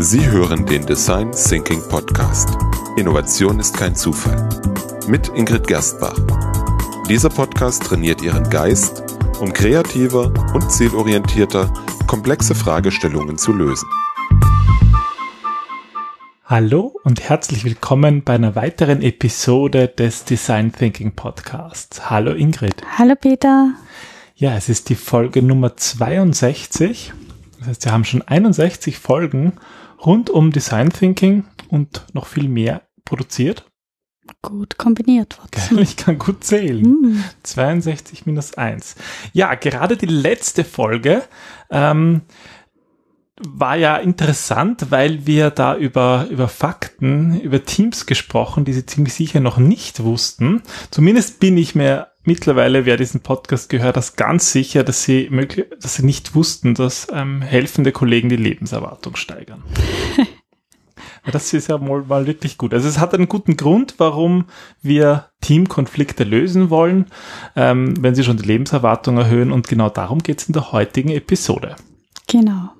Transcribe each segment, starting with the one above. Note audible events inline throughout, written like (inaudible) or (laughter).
Sie hören den Design Thinking Podcast. Innovation ist kein Zufall. Mit Ingrid Gerstbach. Dieser Podcast trainiert Ihren Geist, um kreativer und zielorientierter komplexe Fragestellungen zu lösen. Hallo und herzlich willkommen bei einer weiteren Episode des Design Thinking Podcasts. Hallo Ingrid. Hallo Peter. Ja, es ist die Folge Nummer 62. Das heißt, wir haben schon 61 Folgen rund um Design Thinking und noch viel mehr produziert. Gut kombiniert. Geil, ich kann gut zählen. Mm. 62 minus 1. Ja, gerade die letzte Folge ähm, war ja interessant, weil wir da über, über Fakten, über Teams gesprochen, die sie ziemlich sicher noch nicht wussten. Zumindest bin ich mir mittlerweile, wer diesen Podcast gehört, das ganz sicher, dass sie möglich, dass sie nicht wussten, dass ähm, helfende Kollegen die Lebenserwartung steigern. (laughs) das ist ja mal, mal wirklich gut. Also es hat einen guten Grund, warum wir Teamkonflikte lösen wollen, ähm, wenn sie schon die Lebenserwartung erhöhen. Und genau darum geht es in der heutigen Episode. Genau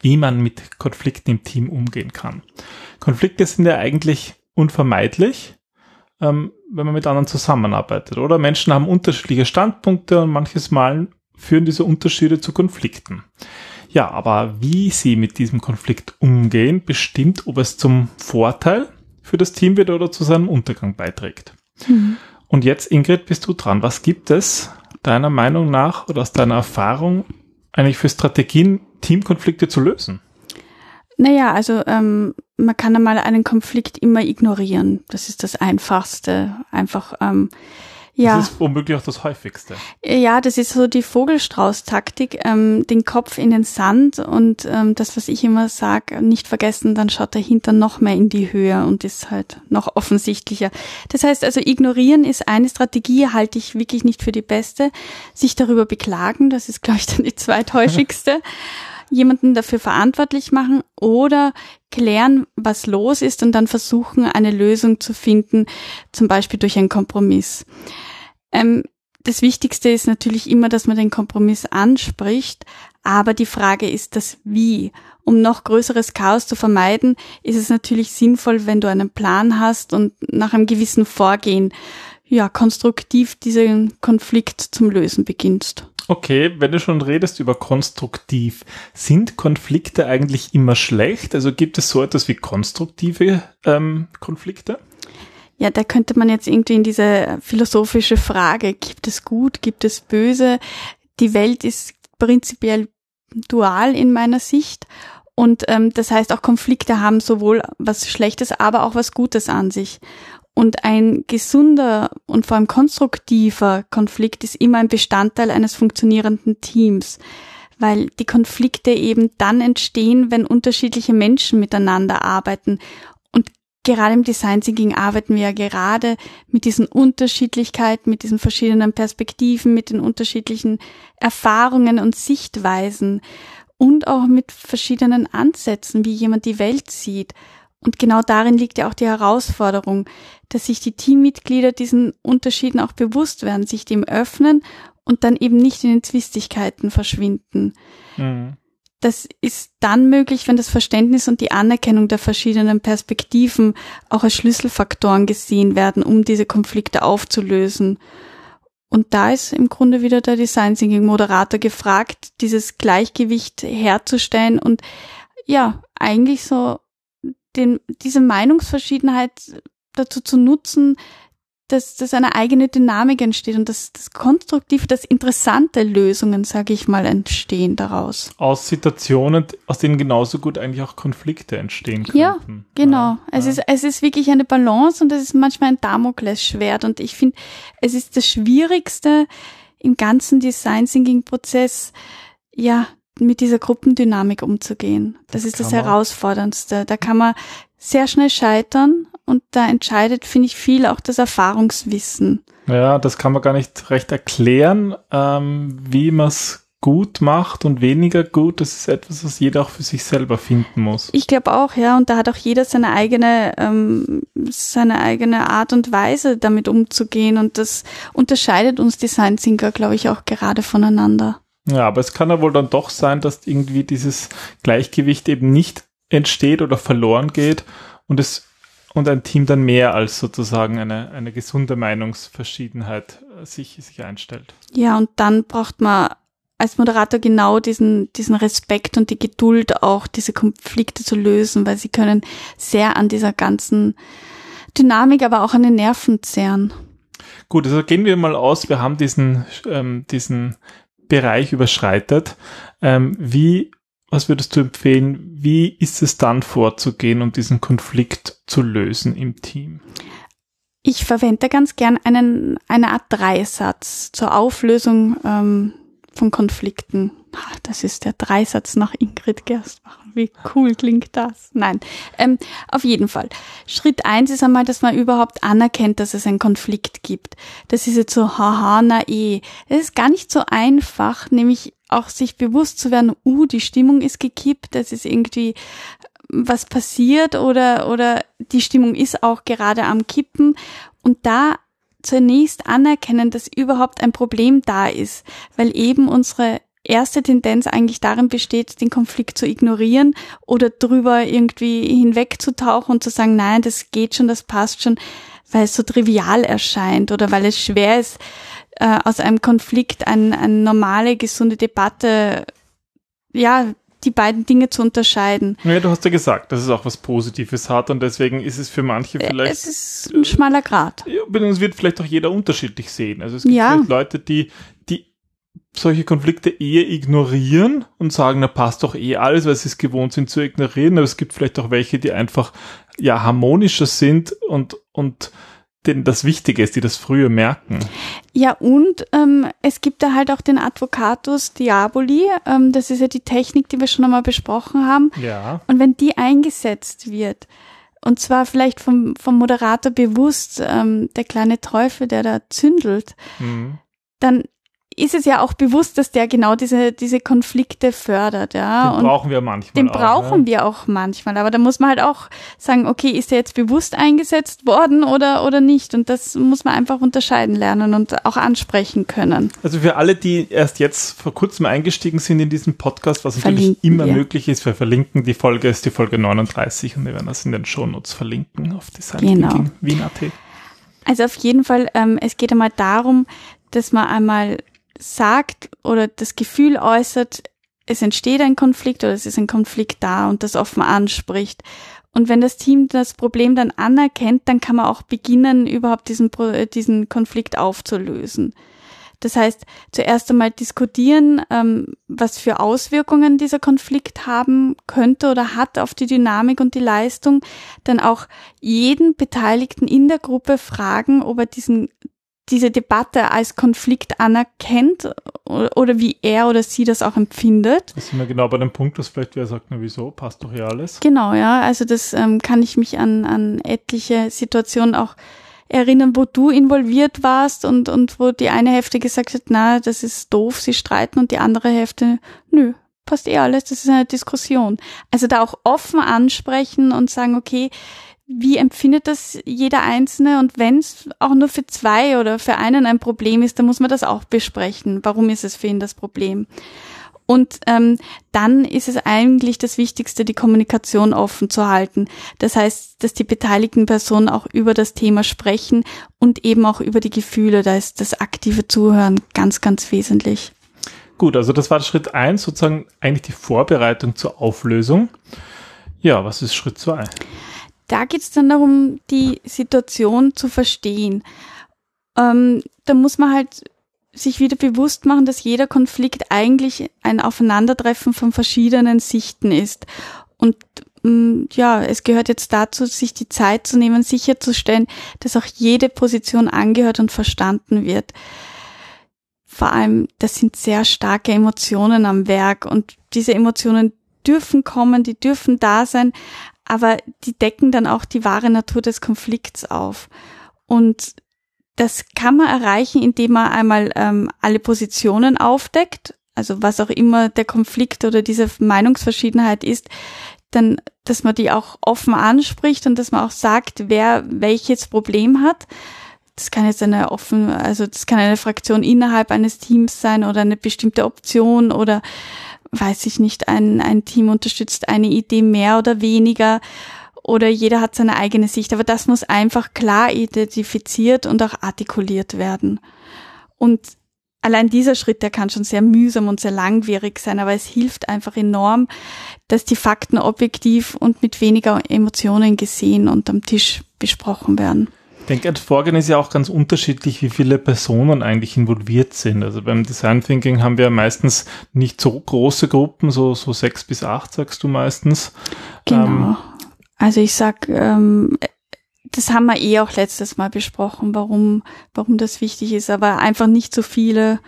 wie man mit Konflikten im Team umgehen kann. Konflikte sind ja eigentlich unvermeidlich, ähm, wenn man mit anderen zusammenarbeitet, oder? Menschen haben unterschiedliche Standpunkte und manches Mal führen diese Unterschiede zu Konflikten. Ja, aber wie sie mit diesem Konflikt umgehen, bestimmt, ob es zum Vorteil für das Team wird oder zu seinem Untergang beiträgt. Mhm. Und jetzt, Ingrid, bist du dran. Was gibt es deiner Meinung nach oder aus deiner Erfahrung eigentlich für Strategien, Teamkonflikte zu lösen? Naja, also ähm, man kann einmal einen Konflikt immer ignorieren. Das ist das Einfachste. Einfach, ähm, ja. Das ist womöglich auch das häufigste. Ja, das ist so die Vogelstrauß-Taktik, ähm, den Kopf in den Sand und ähm, das, was ich immer sage, nicht vergessen, dann schaut dahinter noch mehr in die Höhe und ist halt noch offensichtlicher. Das heißt also, ignorieren ist eine Strategie, halte ich wirklich nicht für die beste. Sich darüber beklagen, das ist, glaube ich, dann die zweithäufigste. (laughs) jemanden dafür verantwortlich machen oder klären, was los ist und dann versuchen, eine Lösung zu finden, zum Beispiel durch einen Kompromiss. Ähm, das Wichtigste ist natürlich immer, dass man den Kompromiss anspricht, aber die Frage ist das Wie. Um noch größeres Chaos zu vermeiden, ist es natürlich sinnvoll, wenn du einen Plan hast und nach einem gewissen Vorgehen ja konstruktiv diesen Konflikt zum Lösen beginnst. Okay, wenn du schon redest über konstruktiv, sind Konflikte eigentlich immer schlecht? Also gibt es so etwas wie konstruktive ähm, Konflikte? Ja, da könnte man jetzt irgendwie in diese philosophische Frage, gibt es gut, gibt es böse? Die Welt ist prinzipiell dual in meiner Sicht. Und ähm, das heißt, auch Konflikte haben sowohl was Schlechtes, aber auch was Gutes an sich. Und ein gesunder und vor allem konstruktiver Konflikt ist immer ein Bestandteil eines funktionierenden Teams, weil die Konflikte eben dann entstehen, wenn unterschiedliche Menschen miteinander arbeiten. Und gerade im Design Thinking arbeiten wir ja gerade mit diesen Unterschiedlichkeiten, mit diesen verschiedenen Perspektiven, mit den unterschiedlichen Erfahrungen und Sichtweisen und auch mit verschiedenen Ansätzen, wie jemand die Welt sieht. Und genau darin liegt ja auch die Herausforderung, dass sich die Teammitglieder diesen Unterschieden auch bewusst werden, sich dem öffnen und dann eben nicht in den Zwistigkeiten verschwinden. Mhm. Das ist dann möglich, wenn das Verständnis und die Anerkennung der verschiedenen Perspektiven auch als Schlüsselfaktoren gesehen werden, um diese Konflikte aufzulösen. Und da ist im Grunde wieder der Design Thinking Moderator gefragt, dieses Gleichgewicht herzustellen und ja, eigentlich so den, diese Meinungsverschiedenheit dazu zu nutzen, dass, dass eine eigene Dynamik entsteht und dass das konstruktive, das interessante Lösungen, sage ich mal, entstehen daraus. Aus Situationen, aus denen genauso gut eigentlich auch Konflikte entstehen können. Ja, genau. Ja, es, ja. Ist, es ist wirklich eine Balance und es ist manchmal ein Damoklesschwert und ich finde, es ist das Schwierigste im ganzen Design Thinking Prozess, ja, mit dieser Gruppendynamik umzugehen. Das, das ist das Herausforderndste. Da kann man sehr schnell scheitern und da entscheidet, finde ich, viel auch das Erfahrungswissen. Ja, das kann man gar nicht recht erklären, ähm, wie man es gut macht und weniger gut. Das ist etwas, was jeder auch für sich selber finden muss. Ich glaube auch, ja. Und da hat auch jeder seine eigene, ähm, seine eigene Art und Weise, damit umzugehen. Und das unterscheidet uns Design Thinker, glaube ich, auch gerade voneinander. Ja, aber es kann ja wohl dann doch sein, dass irgendwie dieses Gleichgewicht eben nicht entsteht oder verloren geht und es und ein Team dann mehr als sozusagen eine, eine gesunde Meinungsverschiedenheit äh, sich, sich einstellt. Ja, und dann braucht man als Moderator genau diesen, diesen Respekt und die Geduld auch, diese Konflikte zu lösen, weil sie können sehr an dieser ganzen Dynamik, aber auch an den Nerven zehren. Gut, also gehen wir mal aus, wir haben diesen, ähm, diesen Bereich überschreitet. Ähm, wie was würdest du empfehlen? Wie ist es dann vorzugehen, um diesen Konflikt zu lösen im Team? Ich verwende ganz gern einen, eine Art Dreisatz zur Auflösung ähm, von Konflikten. Das ist der Dreisatz nach Ingrid Gerstbach. Wie cool klingt das? Nein, ähm, auf jeden Fall. Schritt eins ist einmal, dass man überhaupt anerkennt, dass es einen Konflikt gibt. Das ist jetzt so, haha, na eh. Es ist gar nicht so einfach, nämlich auch sich bewusst zu werden, uh, die Stimmung ist gekippt, es ist irgendwie was passiert oder, oder die Stimmung ist auch gerade am Kippen und da zunächst anerkennen, dass überhaupt ein Problem da ist, weil eben unsere erste Tendenz eigentlich darin besteht, den Konflikt zu ignorieren oder drüber irgendwie hinwegzutauchen und zu sagen, nein, das geht schon, das passt schon, weil es so trivial erscheint oder weil es schwer ist, äh, aus einem Konflikt eine, eine normale, gesunde Debatte, ja, die beiden Dinge zu unterscheiden. Ja, du hast ja gesagt, dass es auch was Positives hat und deswegen ist es für manche äh, vielleicht. Es ist ein schmaler Grad. Ja, es wird vielleicht auch jeder unterschiedlich sehen. Also es gibt ja. vielleicht Leute, die, die solche Konflikte eher ignorieren und sagen, na passt doch eh alles, weil sie es gewohnt sind zu ignorieren. Aber es gibt vielleicht auch welche, die einfach ja harmonischer sind und, und denen das Wichtige ist, die das früher merken. Ja, und ähm, es gibt da halt auch den Advocatus Diaboli. Ähm, das ist ja die Technik, die wir schon einmal besprochen haben. Ja. Und wenn die eingesetzt wird, und zwar vielleicht vom, vom Moderator bewusst, ähm, der kleine Teufel, der da zündelt, mhm. dann ist es ja auch bewusst, dass der genau diese, diese Konflikte fördert, ja. Den und brauchen wir manchmal. Den auch, brauchen ja. wir auch manchmal. Aber da muss man halt auch sagen, okay, ist der jetzt bewusst eingesetzt worden oder, oder nicht? Und das muss man einfach unterscheiden lernen und auch ansprechen können. Also für alle, die erst jetzt vor kurzem eingestiegen sind in diesen Podcast, was natürlich verlinken immer wir. möglich ist, wir verlinken die Folge, ist die Folge 39 und wir werden das in den Shownotes verlinken auf die Seite genau. Wien.at. Also auf jeden Fall, ähm, es geht einmal darum, dass man einmal sagt oder das Gefühl äußert, es entsteht ein Konflikt oder es ist ein Konflikt da und das offen anspricht. Und wenn das Team das Problem dann anerkennt, dann kann man auch beginnen, überhaupt diesen, diesen Konflikt aufzulösen. Das heißt, zuerst einmal diskutieren, ähm, was für Auswirkungen dieser Konflikt haben könnte oder hat auf die Dynamik und die Leistung. Dann auch jeden Beteiligten in der Gruppe fragen, ob er diesen diese Debatte als Konflikt anerkennt oder wie er oder sie das auch empfindet. Das sind wir genau bei dem Punkt, dass vielleicht wer sagt, na wieso, passt doch ja alles. Genau, ja, also das ähm, kann ich mich an, an etliche Situationen auch erinnern, wo du involviert warst und, und wo die eine Hälfte gesagt hat, na, das ist doof, sie streiten und die andere Hälfte, nö, passt eh alles, das ist eine Diskussion. Also da auch offen ansprechen und sagen, okay, wie empfindet das jeder Einzelne und wenn es auch nur für zwei oder für einen ein Problem ist, dann muss man das auch besprechen. Warum ist es für ihn das Problem? Und ähm, dann ist es eigentlich das Wichtigste, die Kommunikation offen zu halten. Das heißt, dass die beteiligten Personen auch über das Thema sprechen und eben auch über die Gefühle. Da ist das aktive Zuhören ganz, ganz wesentlich. Gut, also das war Schritt eins, sozusagen eigentlich die Vorbereitung zur Auflösung. Ja, was ist Schritt zwei? Da geht es dann darum, die Situation zu verstehen. Ähm, da muss man halt sich wieder bewusst machen, dass jeder Konflikt eigentlich ein Aufeinandertreffen von verschiedenen Sichten ist. Und ähm, ja, es gehört jetzt dazu, sich die Zeit zu nehmen, sicherzustellen, dass auch jede Position angehört und verstanden wird. Vor allem, das sind sehr starke Emotionen am Werk und diese Emotionen dürfen kommen, die dürfen da sein, aber die decken dann auch die wahre Natur des Konflikts auf. Und das kann man erreichen, indem man einmal ähm, alle Positionen aufdeckt, also was auch immer der Konflikt oder diese Meinungsverschiedenheit ist, dann, dass man die auch offen anspricht und dass man auch sagt, wer welches Problem hat. Das kann jetzt eine offen, also das kann eine Fraktion innerhalb eines Teams sein oder eine bestimmte Option oder weiß ich nicht, ein, ein Team unterstützt eine Idee mehr oder weniger oder jeder hat seine eigene Sicht. Aber das muss einfach klar identifiziert und auch artikuliert werden. Und allein dieser Schritt, der kann schon sehr mühsam und sehr langwierig sein, aber es hilft einfach enorm, dass die Fakten objektiv und mit weniger Emotionen gesehen und am Tisch besprochen werden. Ich denke, ein Vorgehen ist ja auch ganz unterschiedlich, wie viele Personen eigentlich involviert sind. Also beim Design Thinking haben wir meistens nicht so große Gruppen, so, so sechs bis acht, sagst du meistens. Genau. Ähm, also ich sag, ähm, das haben wir eh auch letztes Mal besprochen, warum, warum das wichtig ist, aber einfach nicht so viele,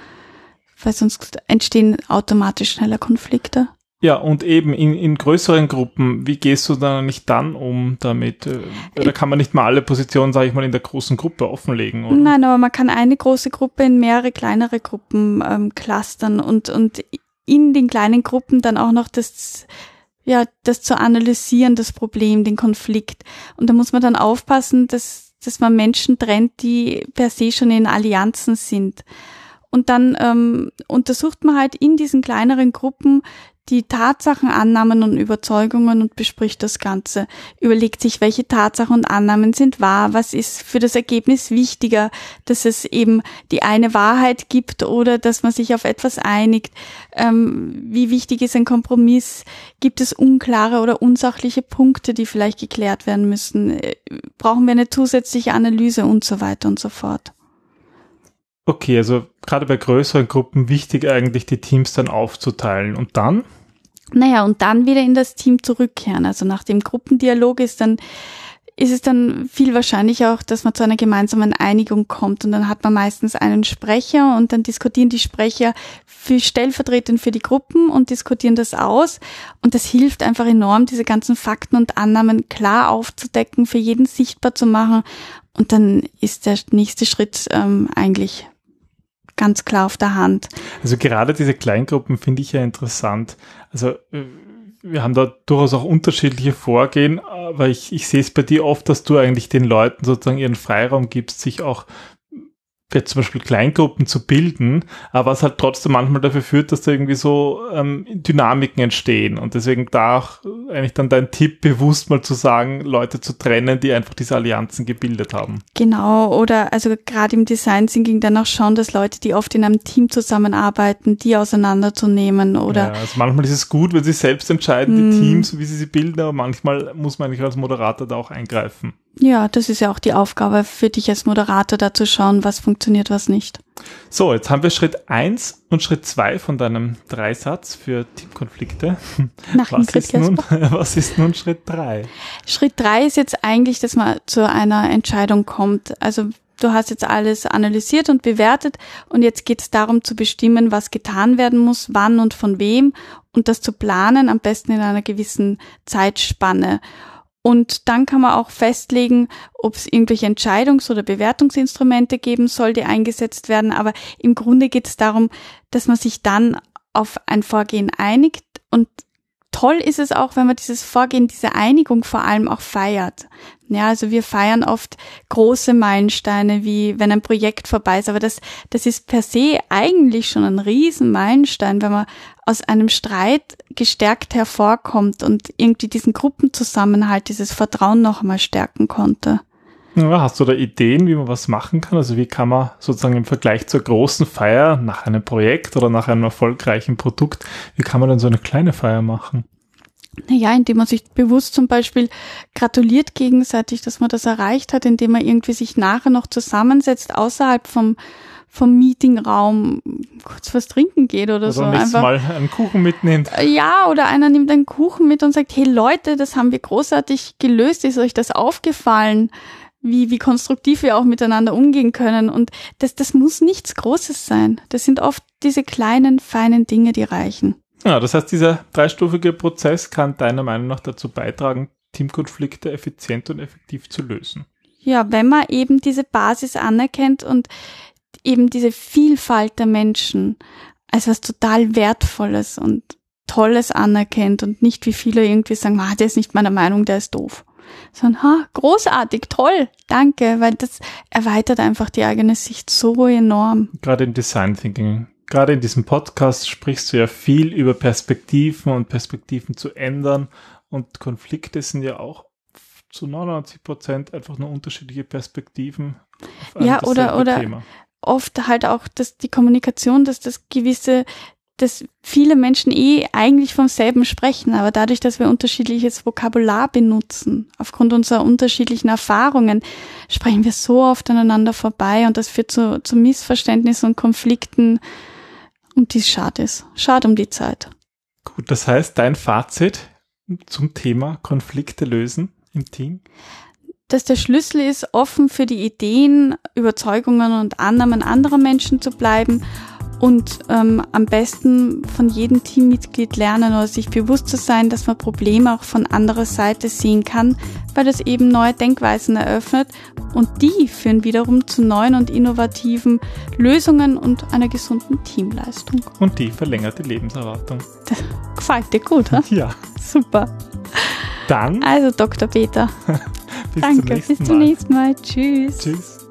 weil sonst entstehen automatisch schneller Konflikte. Ja, und eben in, in größeren Gruppen, wie gehst du dann nicht dann um damit? Äh, da kann man nicht mal alle Positionen, sage ich mal, in der großen Gruppe offenlegen, oder? Nein, aber man kann eine große Gruppe in mehrere kleinere Gruppen ähm, clustern und, und in den kleinen Gruppen dann auch noch das ja, das zu analysieren, das Problem, den Konflikt. Und da muss man dann aufpassen, dass, dass man Menschen trennt, die per se schon in Allianzen sind. Und dann ähm, untersucht man halt in diesen kleineren Gruppen die Tatsachen, Annahmen und Überzeugungen und bespricht das Ganze. Überlegt sich, welche Tatsachen und Annahmen sind wahr, was ist für das Ergebnis wichtiger, dass es eben die eine Wahrheit gibt oder dass man sich auf etwas einigt. Ähm, wie wichtig ist ein Kompromiss? Gibt es unklare oder unsachliche Punkte, die vielleicht geklärt werden müssen? Äh, brauchen wir eine zusätzliche Analyse und so weiter und so fort. Okay, also gerade bei größeren Gruppen wichtig eigentlich die Teams dann aufzuteilen und dann? Naja, und dann wieder in das Team zurückkehren. Also nach dem Gruppendialog ist dann ist es dann viel wahrscheinlicher auch, dass man zu einer gemeinsamen Einigung kommt. Und dann hat man meistens einen Sprecher und dann diskutieren die Sprecher für stellvertretend für die Gruppen und diskutieren das aus. Und das hilft einfach enorm, diese ganzen Fakten und Annahmen klar aufzudecken, für jeden sichtbar zu machen. Und dann ist der nächste Schritt ähm, eigentlich ganz klar auf der Hand. Also gerade diese Kleingruppen finde ich ja interessant. Also äh, wir haben da durchaus auch unterschiedliche Vorgehen, aber ich, ich sehe es bei dir oft, dass du eigentlich den Leuten sozusagen ihren Freiraum gibst, sich auch jetzt zum Beispiel Kleingruppen zu bilden, aber was halt trotzdem manchmal dafür führt, dass da irgendwie so ähm, Dynamiken entstehen und deswegen da auch eigentlich dann dein Tipp, bewusst mal zu sagen, Leute zu trennen, die einfach diese Allianzen gebildet haben. Genau, oder also gerade im Design Thinking dann auch schauen, dass Leute, die oft in einem Team zusammenarbeiten, die auseinanderzunehmen oder. Ja, also manchmal ist es gut, wenn sie selbst entscheiden, die hm. Teams, wie sie sie bilden, aber manchmal muss man eigentlich als Moderator da auch eingreifen. Ja, das ist ja auch die Aufgabe für dich als Moderator, da zu schauen, was funktioniert, was nicht. So, jetzt haben wir Schritt eins und Schritt zwei von deinem Dreisatz für Teamkonflikte. (laughs) Nach was, ist nun, (laughs) was ist nun Schritt drei? Schritt drei ist jetzt eigentlich, dass man zu einer Entscheidung kommt. Also du hast jetzt alles analysiert und bewertet und jetzt geht es darum zu bestimmen, was getan werden muss, wann und von wem und das zu planen, am besten in einer gewissen Zeitspanne. Und dann kann man auch festlegen, ob es irgendwelche Entscheidungs- oder Bewertungsinstrumente geben soll, die eingesetzt werden. Aber im Grunde geht es darum, dass man sich dann auf ein Vorgehen einigt und toll ist es auch, wenn man dieses Vorgehen, diese Einigung vor allem auch feiert. Ja, also wir feiern oft große Meilensteine, wie wenn ein Projekt vorbei ist, aber das, das ist per se eigentlich schon ein Riesenmeilenstein, wenn man aus einem Streit gestärkt hervorkommt und irgendwie diesen Gruppenzusammenhalt, dieses Vertrauen noch einmal stärken konnte. Ja, hast du da Ideen, wie man was machen kann? Also wie kann man sozusagen im Vergleich zur großen Feier nach einem Projekt oder nach einem erfolgreichen Produkt, wie kann man denn so eine kleine Feier machen? Naja, indem man sich bewusst zum Beispiel gratuliert gegenseitig, dass man das erreicht hat, indem man irgendwie sich nachher noch zusammensetzt außerhalb vom vom Meetingraum kurz was trinken geht oder, oder so. Einfach mal einen Kuchen mitnimmt. Ja, oder einer nimmt einen Kuchen mit und sagt, hey Leute, das haben wir großartig gelöst, ist euch das aufgefallen? Wie, wie konstruktiv wir auch miteinander umgehen können. Und das, das muss nichts Großes sein. Das sind oft diese kleinen, feinen Dinge, die reichen. Ja, das heißt, dieser dreistufige Prozess kann deiner Meinung nach dazu beitragen, Teamkonflikte effizient und effektiv zu lösen. Ja, wenn man eben diese Basis anerkennt und eben diese Vielfalt der Menschen als was total Wertvolles und Tolles anerkennt und nicht wie viele irgendwie sagen, ah, der ist nicht meiner Meinung, der ist doof. Sondern, ha, großartig, toll, danke, weil das erweitert einfach die eigene Sicht so enorm. Gerade im Design Thinking gerade in diesem Podcast sprichst du ja viel über Perspektiven und Perspektiven zu ändern und Konflikte sind ja auch zu 99 Prozent einfach nur unterschiedliche Perspektiven. ja, oder, oder Thema. oft halt auch dass die Kommunikation, dass das gewisse dass viele Menschen eh eigentlich vom selben sprechen, aber dadurch, dass wir unterschiedliches Vokabular benutzen, aufgrund unserer unterschiedlichen Erfahrungen, sprechen wir so oft aneinander vorbei und das führt zu, zu Missverständnissen und Konflikten und dies schade ist. Schade um die Zeit. Gut, das heißt, dein Fazit zum Thema Konflikte lösen im Team? Dass der Schlüssel ist, offen für die Ideen, Überzeugungen und Annahmen anderer Menschen zu bleiben und ähm, am besten von jedem Teammitglied lernen oder sich bewusst zu sein, dass man Probleme auch von anderer Seite sehen kann, weil das eben neue Denkweisen eröffnet und die führen wiederum zu neuen und innovativen Lösungen und einer gesunden Teamleistung. Und die verlängert die Lebenserwartung. Das (laughs) gefällt dir gut, ha? Ja. Super. Dann. Also Dr. Peter. bis Danke, zum bis zum nächsten Mal. Tschüss. Tschüss.